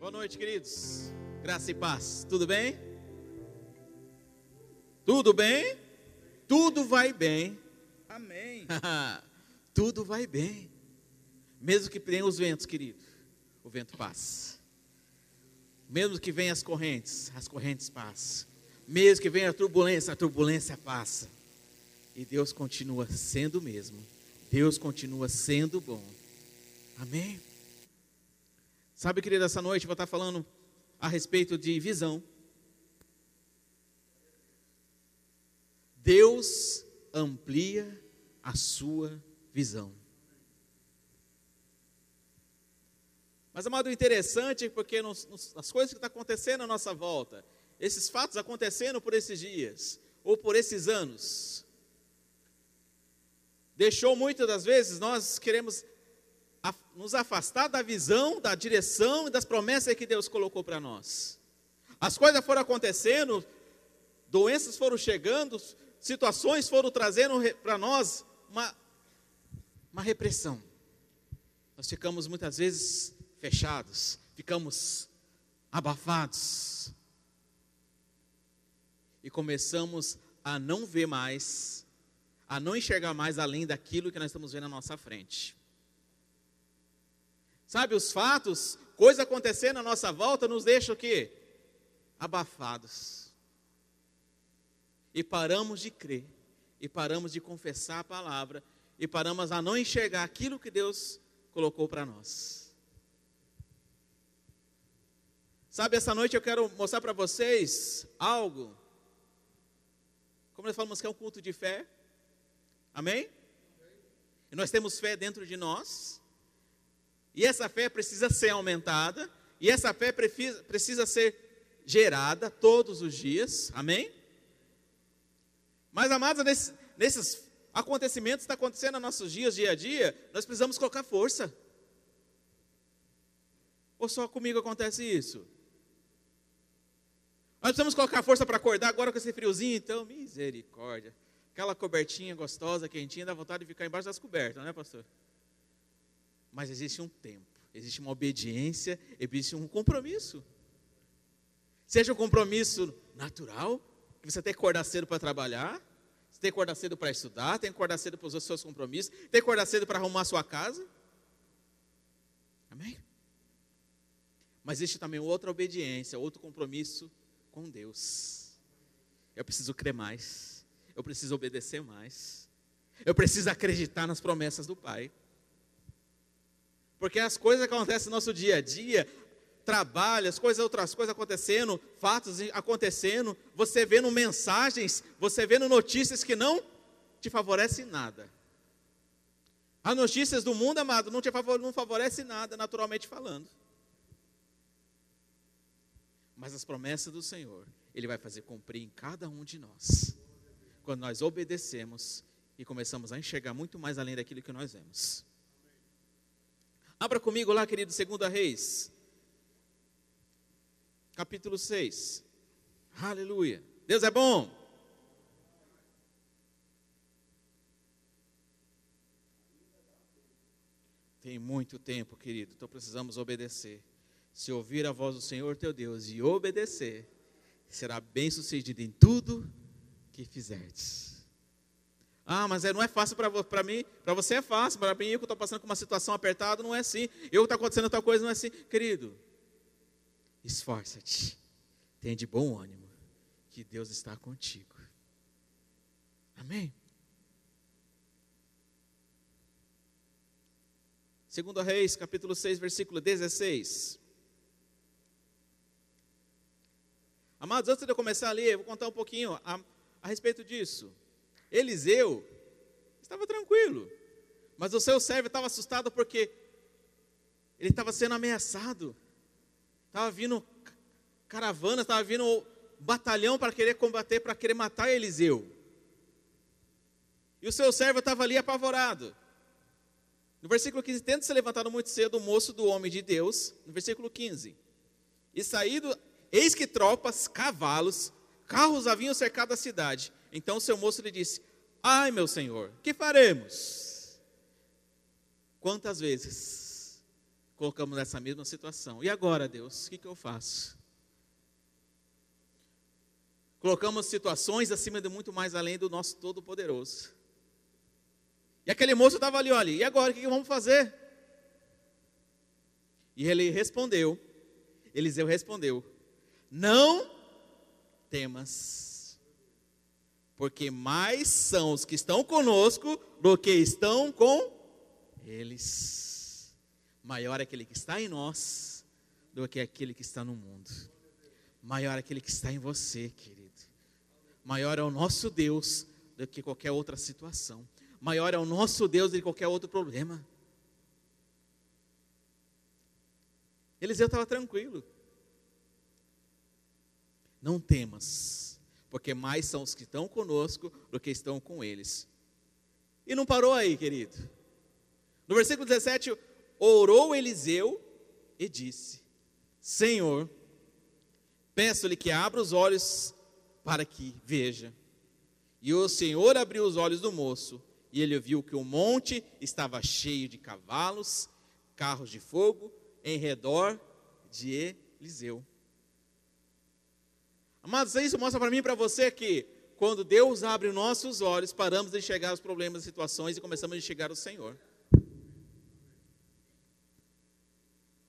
Boa noite, queridos. Graça e paz. Tudo bem? Tudo bem? Tudo vai bem. Amém. Tudo vai bem. Mesmo que tenha os ventos, querido, o vento passa. Mesmo que venham as correntes, as correntes passam. Mesmo que venha a turbulência, a turbulência passa. E Deus continua sendo o mesmo. Deus continua sendo bom. Amém? Sabe, querido, essa noite eu vou estar falando a respeito de visão. Deus amplia a sua visão. Mas, amado, interessante porque nos, nos, as coisas que estão acontecendo à nossa volta, esses fatos acontecendo por esses dias, ou por esses anos, deixou muitas das vezes nós queremos nos afastar da visão, da direção e das promessas que Deus colocou para nós. As coisas foram acontecendo, doenças foram chegando, situações foram trazendo para nós uma, uma repressão. Nós ficamos muitas vezes fechados, ficamos abafados. E começamos a não ver mais, a não enxergar mais além daquilo que nós estamos vendo à nossa frente. Sabe, os fatos, coisas acontecendo à nossa volta, nos deixam o quê? Abafados. E paramos de crer, e paramos de confessar a palavra, e paramos a não enxergar aquilo que Deus colocou para nós. Sabe, essa noite eu quero mostrar para vocês algo. Como nós falamos que é um culto de fé. Amém? E nós temos fé dentro de nós. E essa fé precisa ser aumentada, e essa fé precisa, ser gerada todos os dias, amém? Mas, amados, nesse, nesses acontecimentos que estão acontecendo nos nossos dias, dia a dia, nós precisamos colocar força. Ou só comigo acontece isso? Nós precisamos colocar força para acordar agora com esse friozinho, então, misericórdia. Aquela cobertinha gostosa, quentinha, dá vontade de ficar embaixo das cobertas, não é, pastor? Mas existe um tempo, existe uma obediência, existe um compromisso. Seja um compromisso natural, que você tem que acordar cedo para trabalhar, você tem que acordar cedo para estudar, tem que acordar cedo para os seus compromissos, tem que acordar cedo para arrumar a sua casa. Amém? Mas existe também outra obediência, outro compromisso com Deus. Eu preciso crer mais, eu preciso obedecer mais, eu preciso acreditar nas promessas do Pai. Porque as coisas que acontecem no nosso dia a dia, trabalho, as coisas, outras coisas acontecendo, fatos acontecendo, você vendo mensagens, você vendo notícias que não te favorecem nada. As notícias do mundo, amado, não te não favorece nada, naturalmente falando. Mas as promessas do Senhor, Ele vai fazer cumprir em cada um de nós. Quando nós obedecemos e começamos a enxergar muito mais além daquilo que nós vemos. Abra comigo lá, querido, 2 Reis, capítulo 6. Aleluia. Deus é bom. Tem muito tempo, querido, então precisamos obedecer. Se ouvir a voz do Senhor teu Deus e obedecer, será bem sucedido em tudo que fizerdes. Ah, mas é, não é fácil para mim, para você é fácil, para mim eu que estou passando por uma situação apertada, não é assim. Eu que está acontecendo tal coisa, não é assim. Querido, esforça-te, tenha de bom ânimo, que Deus está contigo. Amém? Segundo Reis, capítulo 6, versículo 16. Amados, antes de eu começar a ler, eu vou contar um pouquinho a, a respeito disso. Eliseu estava tranquilo, mas o seu servo estava assustado porque ele estava sendo ameaçado. Estava vindo caravana, estava vindo batalhão para querer combater, para querer matar Eliseu. E o seu servo estava ali apavorado. No versículo 15, tendo se levantado muito cedo o moço do homem de Deus, no versículo 15, e saído, eis que tropas, cavalos, carros haviam cercado a cidade, então o seu moço lhe disse: Ai, meu senhor, que faremos? Quantas vezes, colocamos nessa mesma situação. E agora, Deus, o que, que eu faço? Colocamos situações acima de muito mais além do nosso Todo-Poderoso. E aquele moço estava ali, olha, e agora o que, que vamos fazer? E ele respondeu, Eliseu respondeu: Não temas, porque mais são os que estão conosco do que estão com eles. Maior é aquele que está em nós do que aquele que está no mundo. Maior é aquele que está em você, querido. Maior é o nosso Deus do que qualquer outra situação. Maior é o nosso Deus do que qualquer outro problema. Eliseu estava tranquilo. Não temas, porque mais são os que estão conosco do que estão com eles. E não parou aí, querido. No versículo 17, orou Eliseu e disse: Senhor, peço-lhe que abra os olhos para que veja. E o Senhor abriu os olhos do moço, e ele viu que o monte estava cheio de cavalos, carros de fogo, em redor de Eliseu. Amados, isso mostra para mim e para você que quando Deus abre nossos olhos, paramos de enxergar os problemas e situações e começamos a enxergar o Senhor.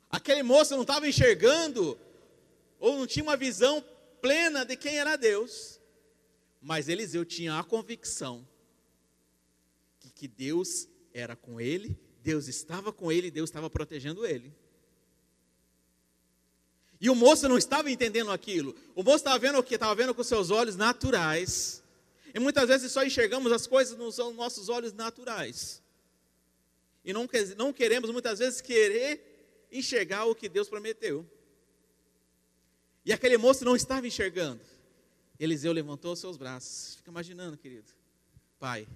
Aquele moço não estava enxergando, ou não tinha uma visão plena de quem era Deus, mas Eliseu tinha a convicção que, que Deus era com ele, Deus estava com ele, Deus estava protegendo ele. E o moço não estava entendendo aquilo. O moço estava vendo o que? Estava vendo com seus olhos naturais. E muitas vezes só enxergamos as coisas nos nossos olhos naturais. E não, não queremos muitas vezes querer enxergar o que Deus prometeu. E aquele moço não estava enxergando. Eliseu levantou seus braços. Fica imaginando, querido. Pai,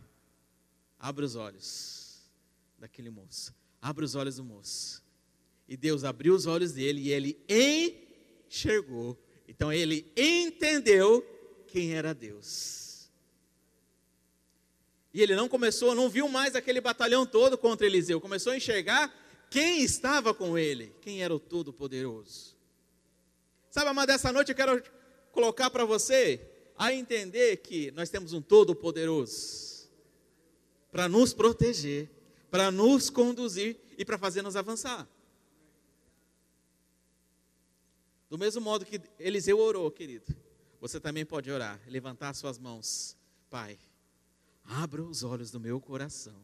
abre os olhos daquele moço. Abre os olhos do moço. E Deus abriu os olhos dele e ele enxergou. Então ele entendeu quem era Deus. E ele não começou, não viu mais aquele batalhão todo contra Eliseu, começou a enxergar quem estava com ele, quem era o Todo-Poderoso. Sabe, amado, essa noite eu quero colocar para você a entender que nós temos um Todo-Poderoso para nos proteger, para nos conduzir e para fazer nos avançar. Do mesmo modo que Eliseu orou, querido, você também pode orar, levantar suas mãos. Pai, abra os olhos do meu coração,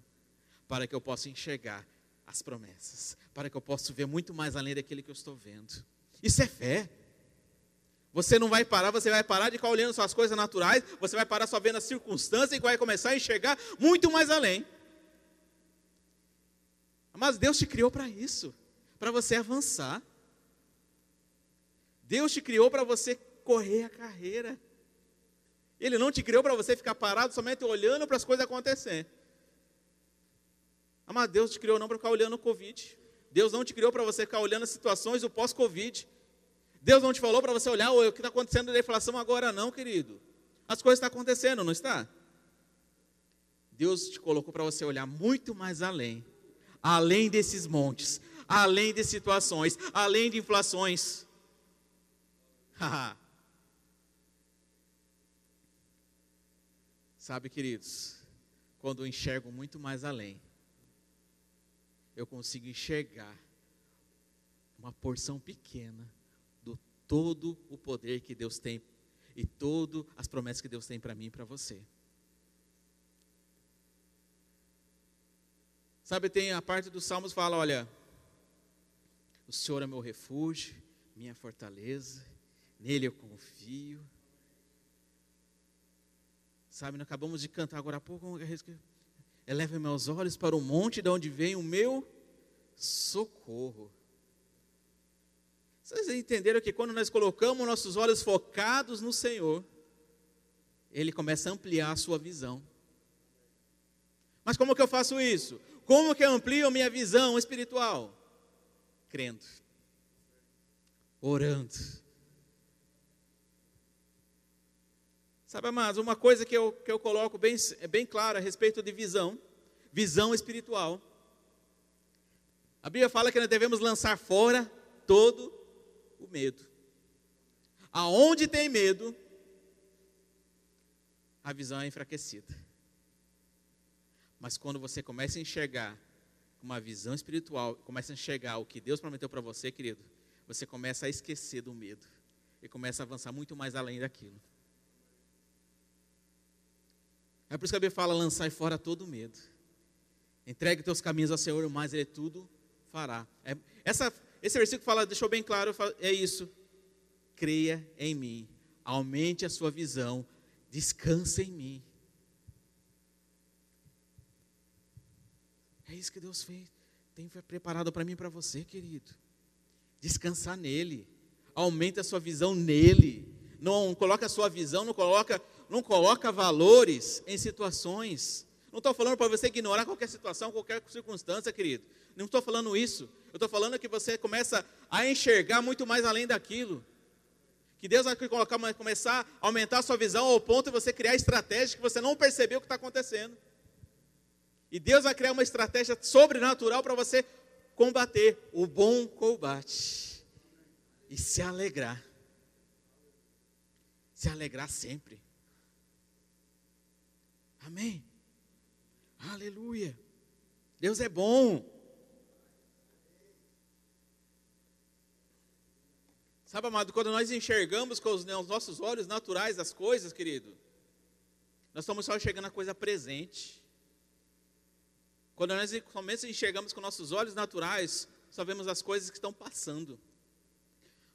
para que eu possa enxergar as promessas, para que eu possa ver muito mais além daquele que eu estou vendo. Isso é fé. Você não vai parar, você vai parar de ficar olhando suas coisas naturais, você vai parar só vendo as circunstâncias e vai começar a enxergar muito mais além. Mas Deus te criou para isso, para você avançar. Deus te criou para você correr a carreira. Ele não te criou para você ficar parado somente olhando para as coisas acontecer. Mas Deus te criou não para ficar olhando o Covid. Deus não te criou para você ficar olhando as situações do pós-Covid. Deus não te falou para você olhar o que está acontecendo da inflação agora, não, querido. As coisas estão acontecendo, não está? Deus te colocou para você olhar muito mais além, além desses montes, além de situações, além de inflações. Sabe, queridos, quando eu enxergo muito mais além, eu consigo enxergar uma porção pequena do todo o poder que Deus tem e todas as promessas que Deus tem para mim e para você. Sabe, tem a parte dos Salmos fala, olha, o Senhor é meu refúgio, minha fortaleza, Nele eu confio. Sabe, nós acabamos de cantar agora há pouco. Eleva meus olhos para o monte de onde vem o meu socorro. Vocês entenderam que quando nós colocamos nossos olhos focados no Senhor, Ele começa a ampliar a sua visão. Mas como que eu faço isso? Como que eu amplio a minha visão espiritual? Crendo, orando, Sabe, amados, uma coisa que eu, que eu coloco bem, bem clara a respeito de visão, visão espiritual. A Bíblia fala que nós devemos lançar fora todo o medo. Aonde tem medo, a visão é enfraquecida. Mas quando você começa a enxergar uma visão espiritual, começa a enxergar o que Deus prometeu para você, querido, você começa a esquecer do medo e começa a avançar muito mais além daquilo. É por isso que a Bíblia fala: lançar fora todo medo. Entregue teus caminhos ao Senhor, mas Ele tudo fará. É, essa, esse versículo fala, deixou bem claro, é isso. Creia em mim, aumente a sua visão, descanse em mim. É isso que Deus fez, tem preparado para mim e para você, querido. Descansar nele, aumente a sua visão nele. Não coloca a sua visão, não coloca, não coloca valores em situações. Não estou falando para você ignorar qualquer situação, qualquer circunstância, querido. Não estou falando isso. Eu estou falando que você começa a enxergar muito mais além daquilo. Que Deus vai colocar, começar a aumentar a sua visão ao ponto de você criar estratégias que você não percebeu o que está acontecendo. E Deus vai criar uma estratégia sobrenatural para você combater o bom combate e se alegrar. Se alegrar sempre. Amém. Aleluia. Deus é bom. Sabe, amado, quando nós enxergamos com os nossos olhos naturais as coisas, querido, nós estamos só enxergando a coisa presente. Quando nós somente enxergamos com nossos olhos naturais, só vemos as coisas que estão passando.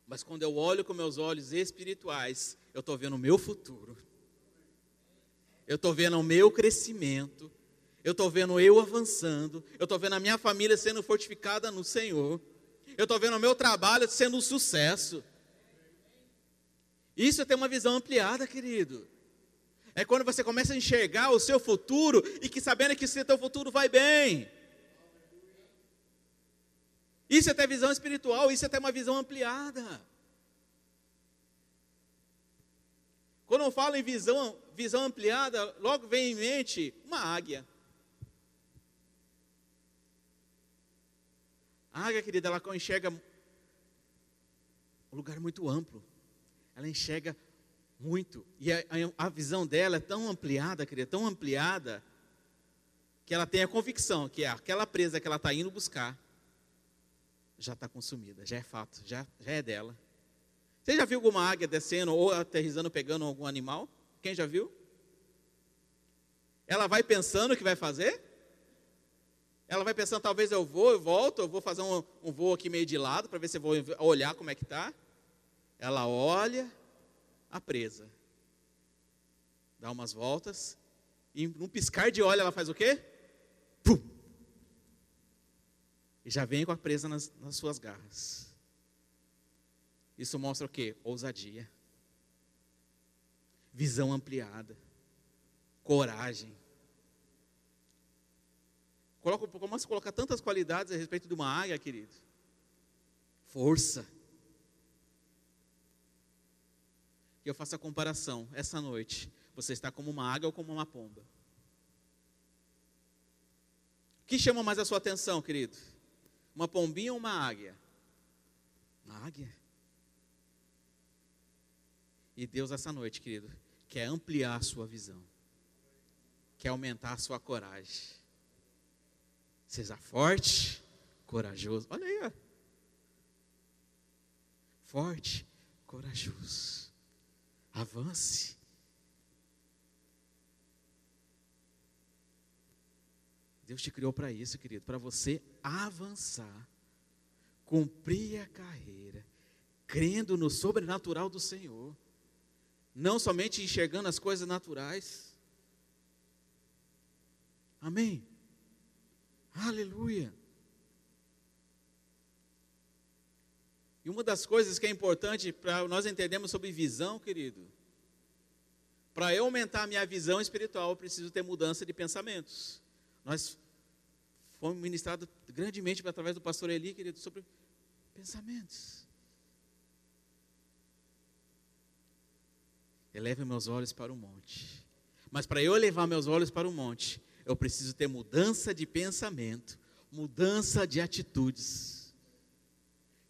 Mas quando eu olho com meus olhos espirituais, eu estou vendo o meu futuro. Eu estou vendo o meu crescimento. Eu estou vendo eu avançando. Eu estou vendo a minha família sendo fortificada no Senhor. Eu estou vendo o meu trabalho sendo um sucesso. Isso é ter uma visão ampliada, querido. É quando você começa a enxergar o seu futuro e que sabendo que o seu futuro vai bem. Isso é ter visão espiritual, isso é ter uma visão ampliada. Quando eu falo em visão, visão ampliada, logo vem em mente uma águia. A águia, querida, ela enxerga um lugar muito amplo. Ela enxerga muito. E a, a, visão dela é tão ampliada, querida, tão ampliada, que ela tem a convicção que aquela presa que ela está indo buscar já está consumida, já é fato, já, já é dela. Você já viu alguma águia descendo ou aterrizando, pegando algum animal? Quem já viu? Ela vai pensando o que vai fazer? Ela vai pensando, talvez eu vou, eu volto, eu vou fazer um, um voo aqui meio de lado para ver se eu vou olhar como é que está. Ela olha a presa, dá umas voltas e num piscar de olho ela faz o quê? Pum! E já vem com a presa nas, nas suas garras. Isso mostra o quê? Ousadia, visão ampliada, coragem Coloca, começa a colocar tantas qualidades a respeito de uma águia, querido. Força. E eu faço a comparação essa noite. Você está como uma águia ou como uma pomba? O que chama mais a sua atenção, querido? Uma pombinha ou uma águia? Uma águia. E Deus, essa noite, querido, quer ampliar sua visão, quer aumentar sua coragem Seja forte, corajoso. Olha aí, ó. Forte, corajoso. Avance. Deus te criou para isso, querido, para você avançar, cumprir a carreira, crendo no sobrenatural do Senhor, não somente enxergando as coisas naturais. Amém? Aleluia. E uma das coisas que é importante para nós entendermos sobre visão, querido, para eu aumentar a minha visão espiritual, eu preciso ter mudança de pensamentos. Nós fomos ministrados grandemente através do pastor Eli, querido, sobre pensamentos. Eleve meus olhos para o monte. Mas para eu elevar meus olhos para o monte, eu preciso ter mudança de pensamento, mudança de atitudes.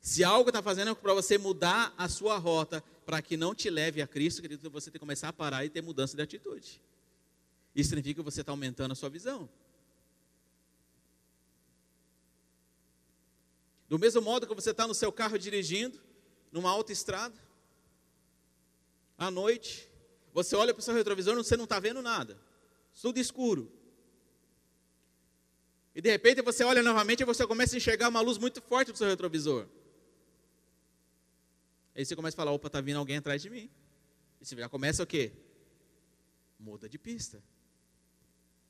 Se algo está fazendo para você mudar a sua rota para que não te leve a Cristo, querido, você tem que começar a parar e ter mudança de atitude. Isso significa que você está aumentando a sua visão. Do mesmo modo que você está no seu carro dirigindo, numa autoestrada, à noite, você olha para o seu retrovisor e você não está vendo nada, tudo escuro. E de repente você olha novamente e você começa a enxergar uma luz muito forte do seu retrovisor. Aí você começa a falar, opa, está vindo alguém atrás de mim. E você já começa o quê? Muda de pista.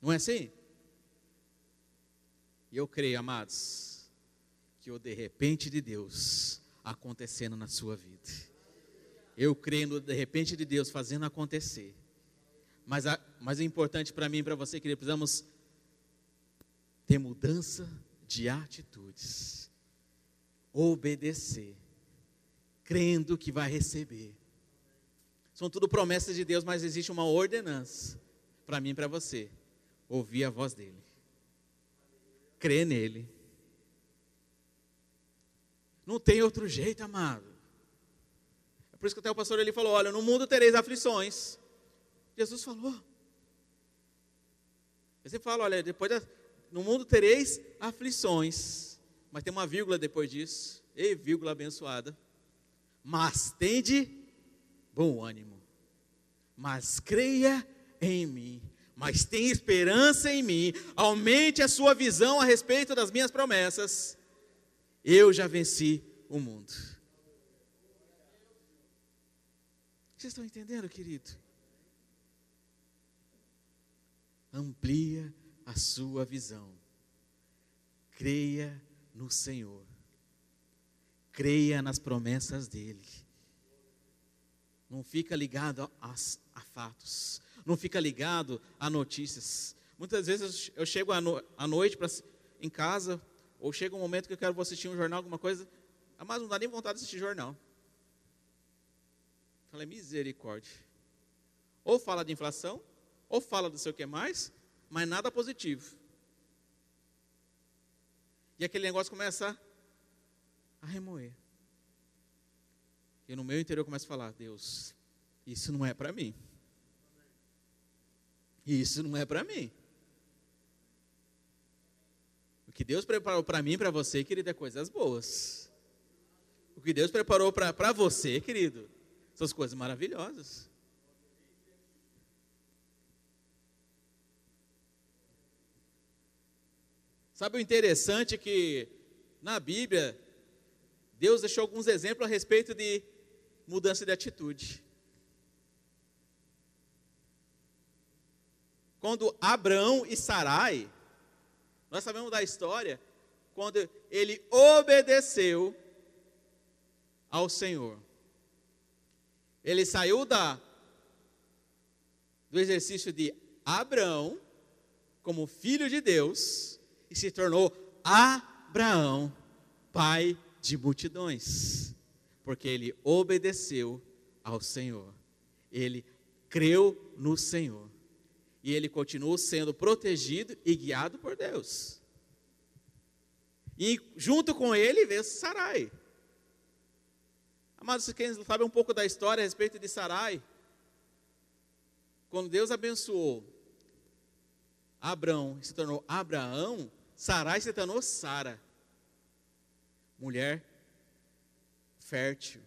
Não é assim? E eu creio, amados, que o de repente de Deus acontecendo na sua vida. Eu creio no de repente de Deus fazendo acontecer. Mas, a, mas é importante para mim e para você, que precisamos ter mudança de atitudes. Obedecer, crendo que vai receber. São tudo promessas de Deus, mas existe uma ordenança para mim e para você. Ouvir a voz dele. Crer nele. Não tem outro jeito, amado. Por isso que até o pastor ele falou: Olha, no mundo tereis aflições. Jesus falou. Você fala: Olha, depois da, no mundo tereis aflições. Mas tem uma vírgula depois disso. Ei, vírgula abençoada. Mas tende bom ânimo. Mas creia em mim. Mas tem esperança em mim. Aumente a sua visão a respeito das minhas promessas. Eu já venci o mundo. Vocês estão entendendo, querido? Amplia a sua visão. Creia no Senhor. Creia nas promessas dele. Não fica ligado a, a fatos. Não fica ligado a notícias. Muitas vezes eu chego à, no, à noite pra, em casa, ou chega um momento que eu quero assistir um jornal, alguma coisa, mas não dá nem vontade de assistir jornal. Falei, misericórdia. Ou fala de inflação, ou fala do seu que mais, mas nada positivo. E aquele negócio começa a remoer. E no meu interior começa a falar: Deus, isso não é para mim. Isso não é para mim. O que Deus preparou para mim e para você, querido, é coisas boas. O que Deus preparou para você, querido, são as coisas maravilhosas. Sabe o interessante que na Bíblia, Deus deixou alguns exemplos a respeito de mudança de atitude. Quando Abraão e Sarai, nós sabemos da história, quando ele obedeceu ao Senhor. Ele saiu da do exercício de Abraão como filho de Deus e se tornou Abraão, pai de multidões, porque ele obedeceu ao Senhor, ele creu no Senhor, e ele continuou sendo protegido e guiado por Deus. E junto com ele veio Sarai. Amados, quem sabe um pouco da história a respeito de Sarai? Quando Deus abençoou Abraão se tornou Abraão, Sarai se tornou Sara. Mulher fértil.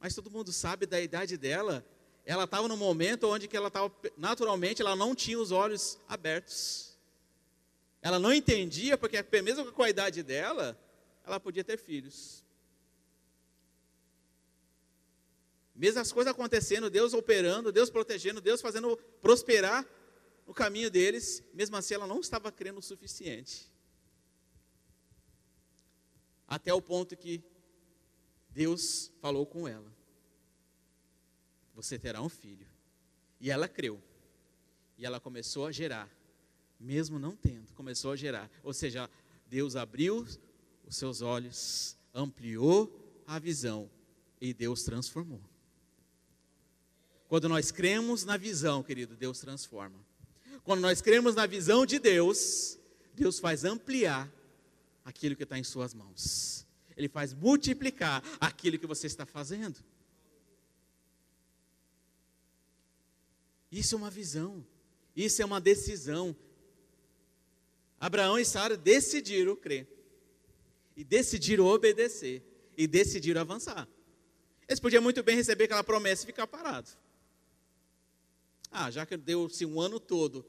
Mas todo mundo sabe da idade dela. Ela estava no momento onde que ela estava, naturalmente, ela não tinha os olhos abertos. Ela não entendia, porque mesmo com a idade dela, ela podia ter filhos. Mesmo as coisas acontecendo, Deus operando, Deus protegendo, Deus fazendo prosperar no caminho deles, mesmo assim ela não estava crendo o suficiente. Até o ponto que Deus falou com ela: Você terá um filho. E ela creu. E ela começou a gerar, mesmo não tendo, começou a gerar. Ou seja, Deus abriu os seus olhos, ampliou a visão e Deus transformou. Quando nós cremos na visão, querido, Deus transforma. Quando nós cremos na visão de Deus, Deus faz ampliar aquilo que está em suas mãos. Ele faz multiplicar aquilo que você está fazendo. Isso é uma visão, isso é uma decisão. Abraão e Sara decidiram crer, e decidiram obedecer, e decidiram avançar. Eles podiam muito bem receber aquela promessa e ficar parados. Ah, já que deu-se um ano todo,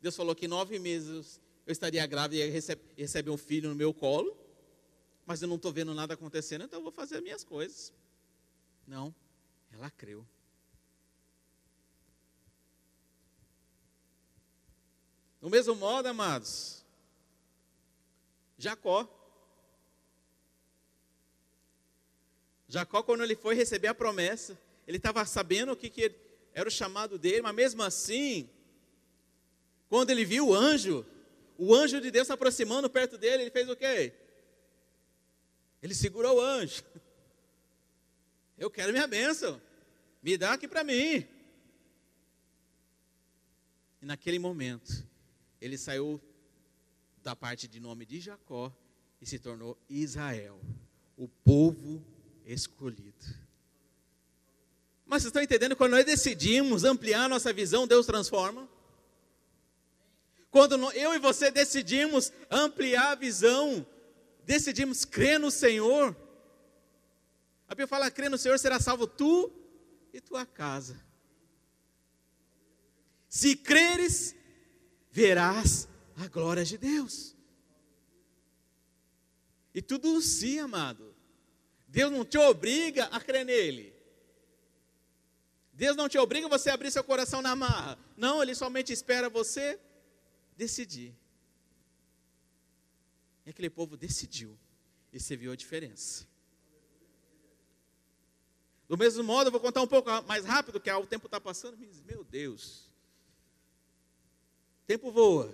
Deus falou que em nove meses eu estaria grávida e ia receber um filho no meu colo, mas eu não estou vendo nada acontecendo, então eu vou fazer as minhas coisas. Não, ela creu. Do mesmo modo, amados, Jacó. Jacó, quando ele foi receber a promessa, ele estava sabendo o que, que era o chamado dele, mas mesmo assim, quando ele viu o anjo, o anjo de Deus se aproximando perto dele, ele fez o quê? Ele segurou o anjo. Eu quero minha bênção. Me dá aqui para mim. E naquele momento, ele saiu da parte de nome de Jacó e se tornou Israel, o povo escolhido. Mas vocês estão entendendo? Quando nós decidimos ampliar nossa visão, Deus transforma. Quando eu e você decidimos ampliar a visão, decidimos crer no Senhor, a Bíblia fala: crer no Senhor será salvo tu e tua casa. Se creres, verás a glória de Deus. E tudo sim, amado. Deus não te obriga a crer nele. Deus não te obriga você a abrir seu coração na marra. Não, ele somente espera você decidir. E aquele povo decidiu. E você viu a diferença. Do mesmo modo, eu vou contar um pouco mais rápido, que o tempo está passando. Meu Deus. O tempo voa.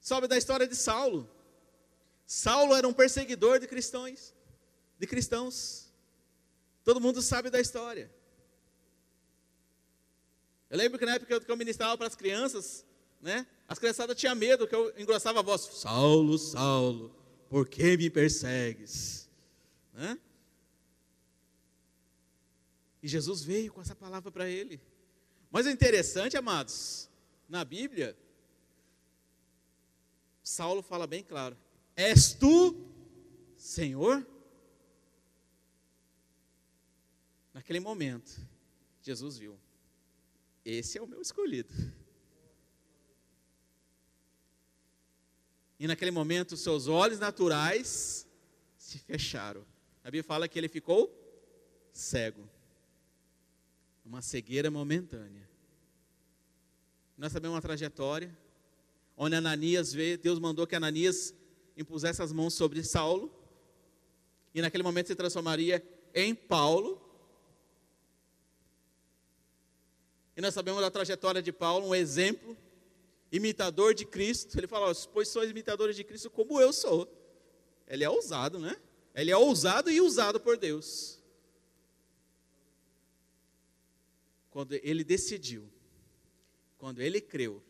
Sobe da história de Saulo. Saulo era um perseguidor de cristãos, de cristãos. Todo mundo sabe da história. Eu lembro que na época que eu ministrava para as crianças, né? As criançadas tinham medo que eu engrossava a voz. Saulo, Saulo, por que me persegues? Né? E Jesus veio com essa palavra para ele. Mas o interessante, amados, na Bíblia, Saulo fala bem claro: És tu, Senhor? Naquele momento, Jesus viu: Esse é o meu escolhido. E naquele momento, seus olhos naturais se fecharam. A Bíblia fala que ele ficou cego uma cegueira momentânea. Nós sabemos uma trajetória, onde Ananias vê, Deus mandou que Ananias impusesse as mãos sobre Saulo, e naquele momento se transformaria em Paulo. E nós sabemos da trajetória de Paulo, um exemplo, imitador de Cristo. Ele fala: Pois sois imitadores de Cristo como eu sou. Ele é ousado, né? Ele é ousado e usado por Deus. Quando ele decidiu, quando ele creu,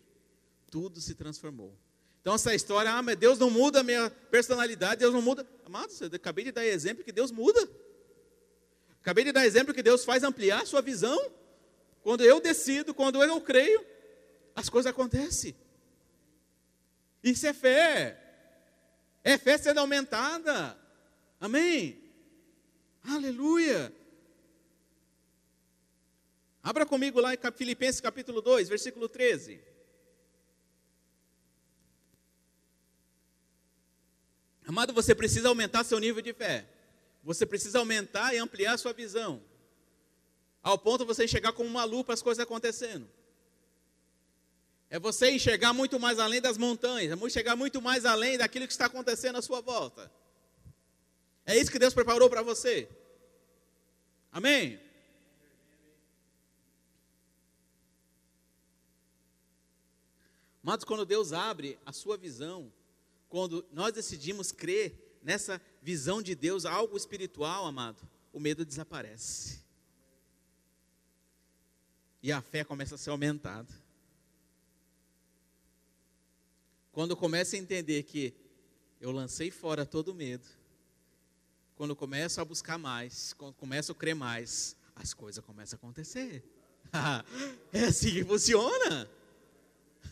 tudo se transformou. Então essa história, ah, mas Deus não muda a minha personalidade, Deus não muda. Amados, eu acabei de dar exemplo que Deus muda. Acabei de dar exemplo que Deus faz ampliar a sua visão. Quando eu decido, quando eu creio, as coisas acontecem. Isso é fé. É fé sendo aumentada. Amém? Aleluia. Abra comigo lá em Filipenses capítulo 2, versículo 13. Amado, você precisa aumentar seu nível de fé. Você precisa aumentar e ampliar sua visão. Ao ponto de você enxergar como uma lupa as coisas acontecendo. É você enxergar muito mais além das montanhas, é enxergar muito mais além daquilo que está acontecendo à sua volta. É isso que Deus preparou para você. Amém? Mas quando Deus abre a sua visão, quando nós decidimos crer nessa visão de Deus, algo espiritual, amado, o medo desaparece. E a fé começa a ser aumentada. Quando eu começo a entender que eu lancei fora todo medo, quando eu começo a buscar mais, quando começo a crer mais, as coisas começam a acontecer. é assim que funciona.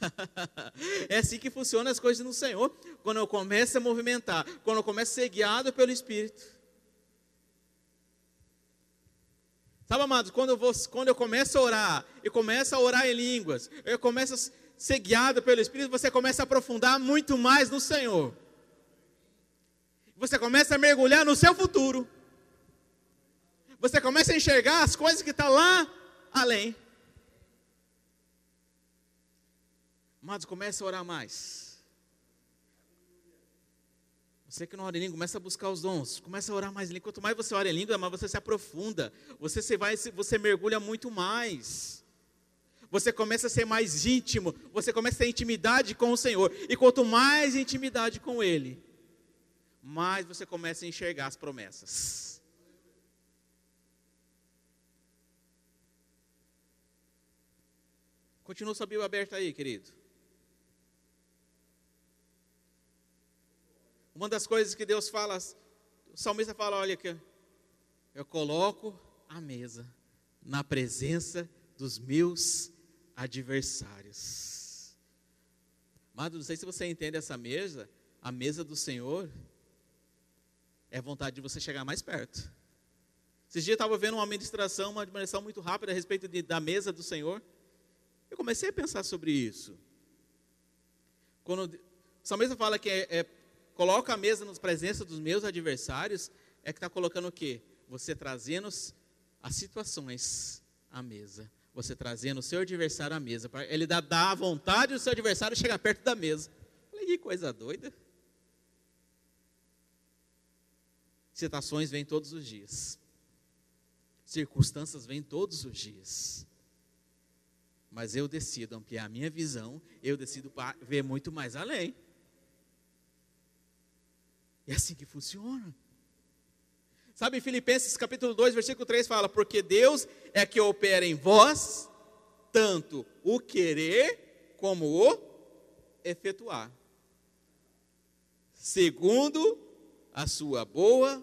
é assim que funcionam as coisas no Senhor. Quando eu começo a movimentar, quando eu começo a ser guiado pelo Espírito. Sabe, amados, quando eu, vou, quando eu começo a orar, e começo a orar em línguas, eu começo a ser guiado pelo Espírito, você começa a aprofundar muito mais no Senhor. Você começa a mergulhar no seu futuro. Você começa a enxergar as coisas que estão tá lá além. Amados, começa a orar mais. Você que não ora em língua, começa a buscar os dons, começa a orar mais em língua. Quanto mais você ora em língua, mais você se aprofunda, você, se vai, você mergulha muito mais. Você começa a ser mais íntimo, você começa a ter intimidade com o Senhor. E quanto mais intimidade com Ele, mais você começa a enxergar as promessas. Continua sua Bíblia aberta aí, querido. Uma das coisas que Deus fala, o salmista fala: olha aqui, eu coloco a mesa na presença dos meus adversários. Mas não sei se você entende essa mesa, a mesa do Senhor é vontade de você chegar mais perto. Esses dias eu estava vendo uma ministração, uma administração muito rápida a respeito de, da mesa do Senhor. Eu comecei a pensar sobre isso. Quando o salmista fala que é, é coloca a mesa na presença dos meus adversários, é que está colocando o quê? Você trazendo as situações à mesa. Você trazendo o seu adversário à mesa. Ele dá, dá a vontade do seu adversário chegar perto da mesa. Falei, que coisa doida. Situações vêm todos os dias. Circunstâncias vêm todos os dias. Mas eu decido ampliar a minha visão, eu decido ver muito mais além. É assim que funciona. Sabe, Filipenses capítulo 2, versículo 3 fala: Porque Deus é que opera em vós tanto o querer como o efetuar, segundo a sua boa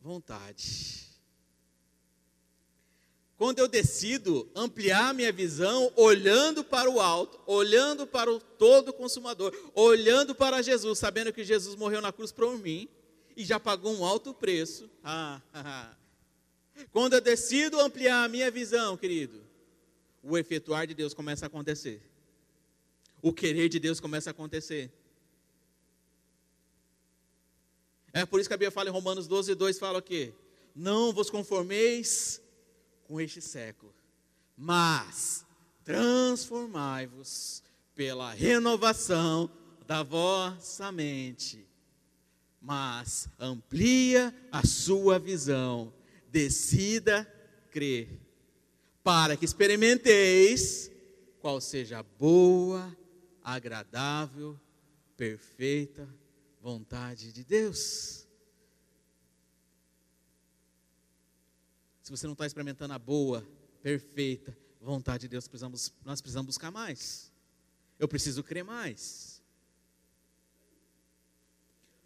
vontade. Quando eu decido ampliar minha visão, olhando para o alto, olhando para o todo consumador, olhando para Jesus, sabendo que Jesus morreu na cruz por mim e já pagou um alto preço. Ah, ah, ah. Quando eu decido ampliar a minha visão, querido, o efetuar de Deus começa a acontecer. O querer de Deus começa a acontecer. É por isso que a Bíblia fala em Romanos 12, 2, fala o quê? Não vos conformeis com este século, mas transformai-vos pela renovação da vossa mente. Mas amplia a sua visão, decida crer, para que experimenteis qual seja a boa, agradável, perfeita vontade de Deus. Se você não está experimentando a boa, perfeita vontade de Deus, precisamos, nós precisamos buscar mais. Eu preciso crer mais.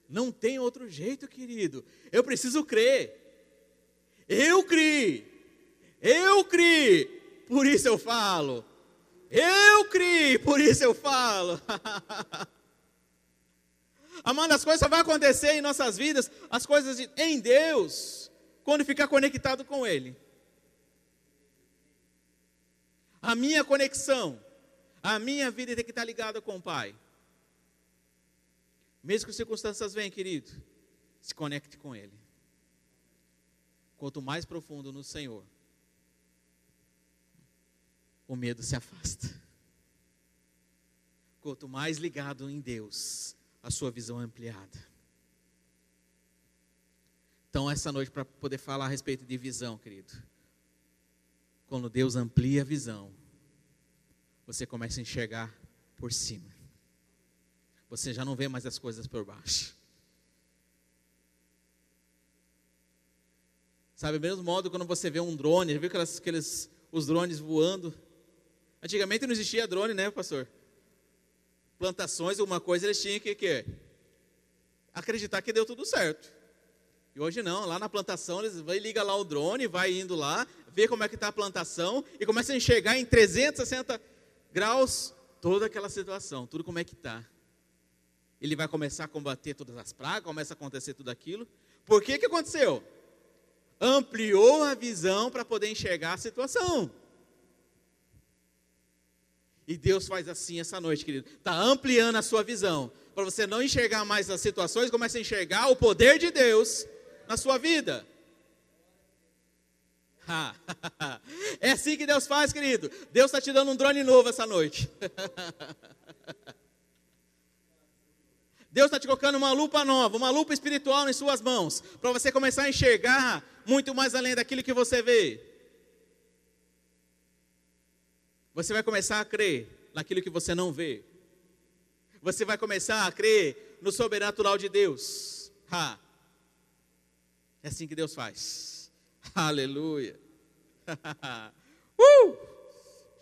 Não tem outro jeito, querido. Eu preciso crer. Eu criei. Eu criei. Por isso eu falo. Eu criei. Por isso eu falo. Amando, as coisas só vão acontecer em nossas vidas, as coisas em Deus quando ficar conectado com Ele. A minha conexão, a minha vida tem que estar ligada com o Pai. Mesmo que as circunstâncias venham, querido, se conecte com Ele. Quanto mais profundo no Senhor, o medo se afasta. Quanto mais ligado em Deus, a sua visão é ampliada. Então, essa noite, para poder falar a respeito de visão, querido. Quando Deus amplia a visão, você começa a enxergar por cima. Você já não vê mais as coisas por baixo. Sabe, do mesmo modo quando você vê um drone, já viu aquelas, aqueles, os drones voando? Antigamente não existia drone, né, pastor? plantações, uma coisa eles tinham que, que acreditar que deu tudo certo. E hoje não, lá na plantação eles vai liga lá o drone, vai indo lá, vê como é que está a plantação e começa a enxergar em 360 graus toda aquela situação, tudo como é que está. Ele vai começar a combater todas as pragas, começa a acontecer tudo aquilo. Por que que aconteceu? Ampliou a visão para poder enxergar a situação. E Deus faz assim essa noite, querido. Está ampliando a sua visão. Para você não enxergar mais as situações, comece a enxergar o poder de Deus na sua vida. É assim que Deus faz, querido. Deus está te dando um drone novo essa noite. Deus está te colocando uma lupa nova, uma lupa espiritual em suas mãos, para você começar a enxergar muito mais além daquilo que você vê. Você vai começar a crer naquilo que você não vê. Você vai começar a crer no sobrenatural de Deus. Ha. É assim que Deus faz. Aleluia. uh!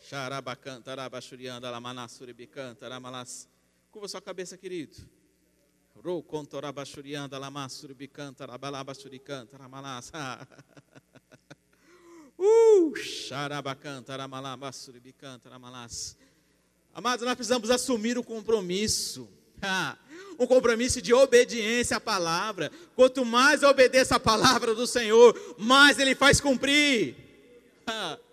Xarabacanta, arabachurianda, alamanassuribicanta, aramalas. Curva sua cabeça, querido. Rou contorabachurianda, alamassuribicanta, arabalabachuricanta, aramalas. Uh! Xarabacanta, aramalabassuribicanta, aramalas. Amados, nós precisamos assumir o compromisso. um compromisso de obediência à palavra. Quanto mais eu obedeço à palavra do Senhor, mais Ele faz cumprir.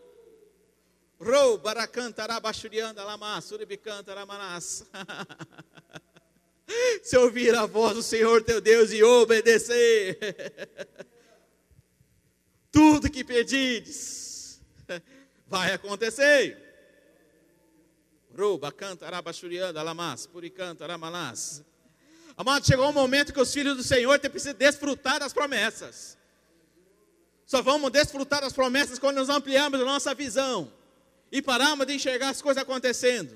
Rou, baracanta, arabachurianda, lama, suribicanta, aramanás. Se ouvir a voz do Senhor teu Deus e obedecer, tudo que pedides vai acontecer. Ruba, canta, arabachurianda, alamas, puricanta, aramalás. Amado, chegou um momento que os filhos do Senhor têm que desfrutar das promessas. Só vamos desfrutar das promessas quando nós ampliamos a nossa visão e paramos de enxergar as coisas acontecendo.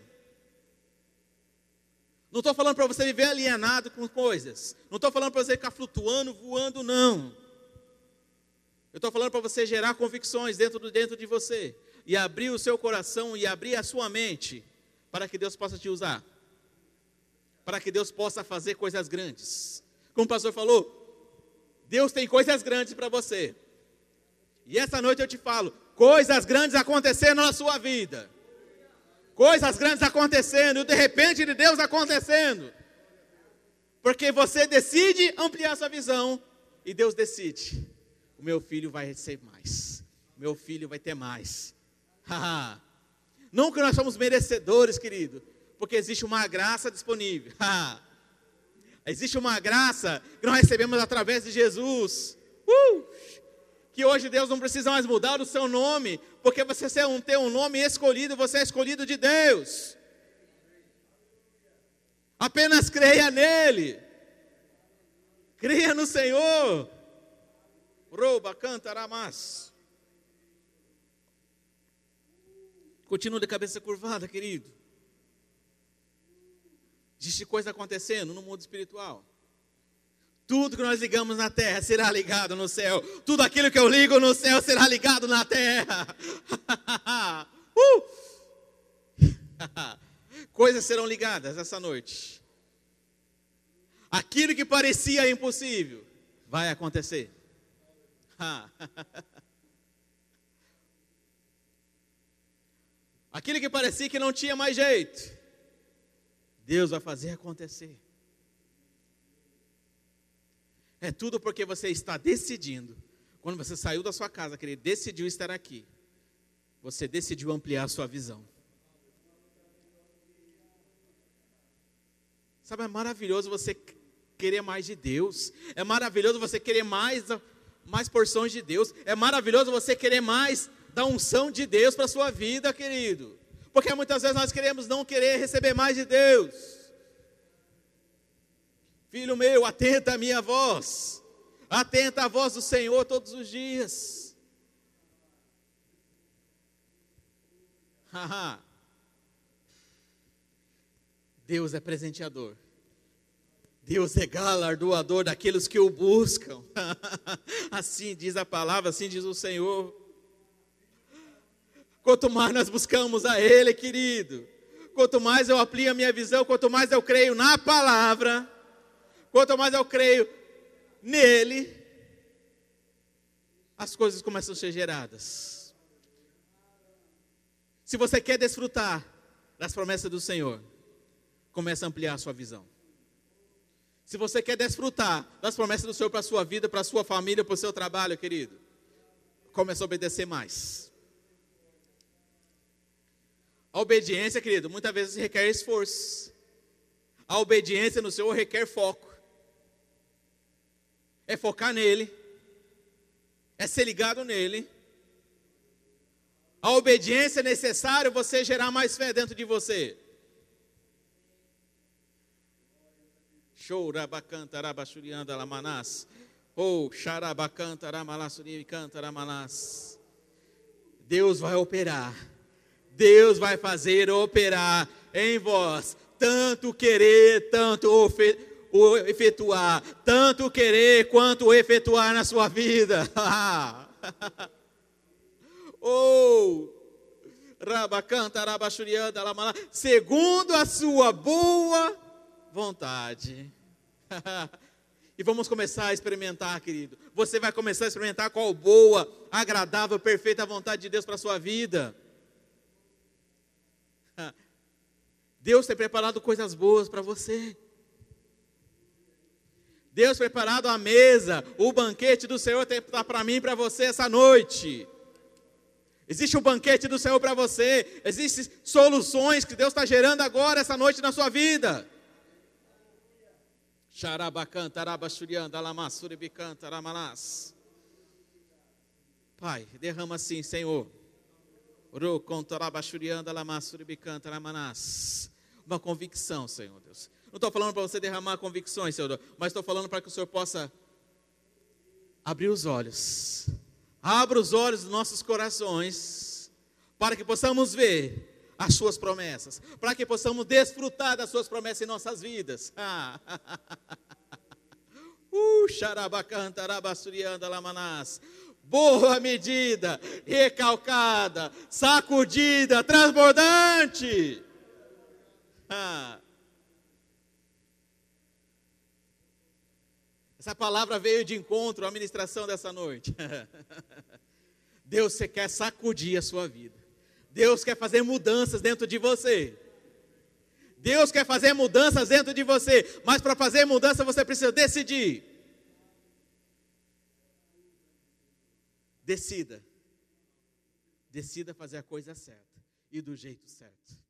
Não estou falando para você viver alienado com coisas. Não estou falando para você ficar flutuando, voando, não. Eu estou falando para você gerar convicções dentro, dentro de você. E abrir o seu coração e abrir a sua mente para que Deus possa te usar, para que Deus possa fazer coisas grandes. Como o pastor falou, Deus tem coisas grandes para você. E essa noite eu te falo, coisas grandes acontecendo na sua vida. Coisas grandes acontecendo, e de repente de Deus acontecendo. Porque você decide ampliar sua visão e Deus decide. O meu filho vai receber mais. O meu filho vai ter mais. Haha. Não que nós somos merecedores, querido, porque existe uma graça disponível. existe uma graça que nós recebemos através de Jesus. Uh! Que hoje Deus não precisa mais mudar o seu nome, porque você tem um nome escolhido, você é escolhido de Deus. Apenas creia nele. Creia no Senhor. Rouba, canta, aramas. Continua de cabeça curvada, querido. Existe coisa acontecendo no mundo espiritual. Tudo que nós ligamos na terra será ligado no céu. Tudo aquilo que eu ligo no céu será ligado na terra. uh! Coisas serão ligadas essa noite. Aquilo que parecia impossível vai acontecer. Aquilo que parecia que não tinha mais jeito, Deus vai fazer acontecer. É tudo porque você está decidindo. Quando você saiu da sua casa, que ele decidiu estar aqui, você decidiu ampliar a sua visão. Sabe, é maravilhoso você querer mais de Deus. É maravilhoso você querer mais, mais porções de Deus. É maravilhoso você querer mais da unção de Deus para a sua vida, querido. Porque muitas vezes nós queremos não querer receber mais de Deus. Filho meu, atenta à minha voz. Atenta à voz do Senhor todos os dias. Deus é presenteador. Deus é galardoador daqueles que o buscam. assim diz a palavra, assim diz o Senhor. Quanto mais nós buscamos a Ele, querido, quanto mais eu aplico a minha visão, quanto mais eu creio na palavra, quanto mais eu creio nele, as coisas começam a ser geradas. Se você quer desfrutar das promessas do Senhor, comece a ampliar a sua visão. Se você quer desfrutar das promessas do Senhor para a sua vida, para a sua família, para o seu trabalho, querido, comece a obedecer mais. A obediência, querido, muitas vezes requer esforço. A obediência no Senhor requer foco. É focar nele, é ser ligado nele. A obediência é necessário você gerar mais fé dentro de você. Chourabacanta, rabachurianda, lamanás. Ou canta. Deus vai operar. Deus vai fazer operar em vós tanto querer, tanto o efetuar, tanto querer quanto efetuar na sua vida. oh, rabacanta, lamalá, segundo a sua boa vontade. e vamos começar a experimentar, querido. Você vai começar a experimentar qual boa, agradável, perfeita vontade de Deus para a sua vida. Deus tem preparado coisas boas para você. Deus preparado a mesa, o banquete do Senhor está para mim e para você essa noite. Existe um banquete do Senhor para você, existem soluções que Deus está gerando agora, essa noite na sua vida. Pai, derrama assim, Senhor. Uma convicção, Senhor Deus. Não estou falando para você derramar convicções, Senhor, mas estou falando para que o Senhor possa abrir os olhos. Abra os olhos dos nossos corações, para que possamos ver as suas promessas, para que possamos desfrutar das suas promessas em nossas vidas. uh, boa medida, recalcada, sacudida, transbordante. Ah. Essa palavra veio de encontro à ministração dessa noite. Deus quer sacudir a sua vida. Deus quer fazer mudanças dentro de você. Deus quer fazer mudanças dentro de você, mas para fazer mudança você precisa decidir. Decida. Decida fazer a coisa certa e do jeito certo.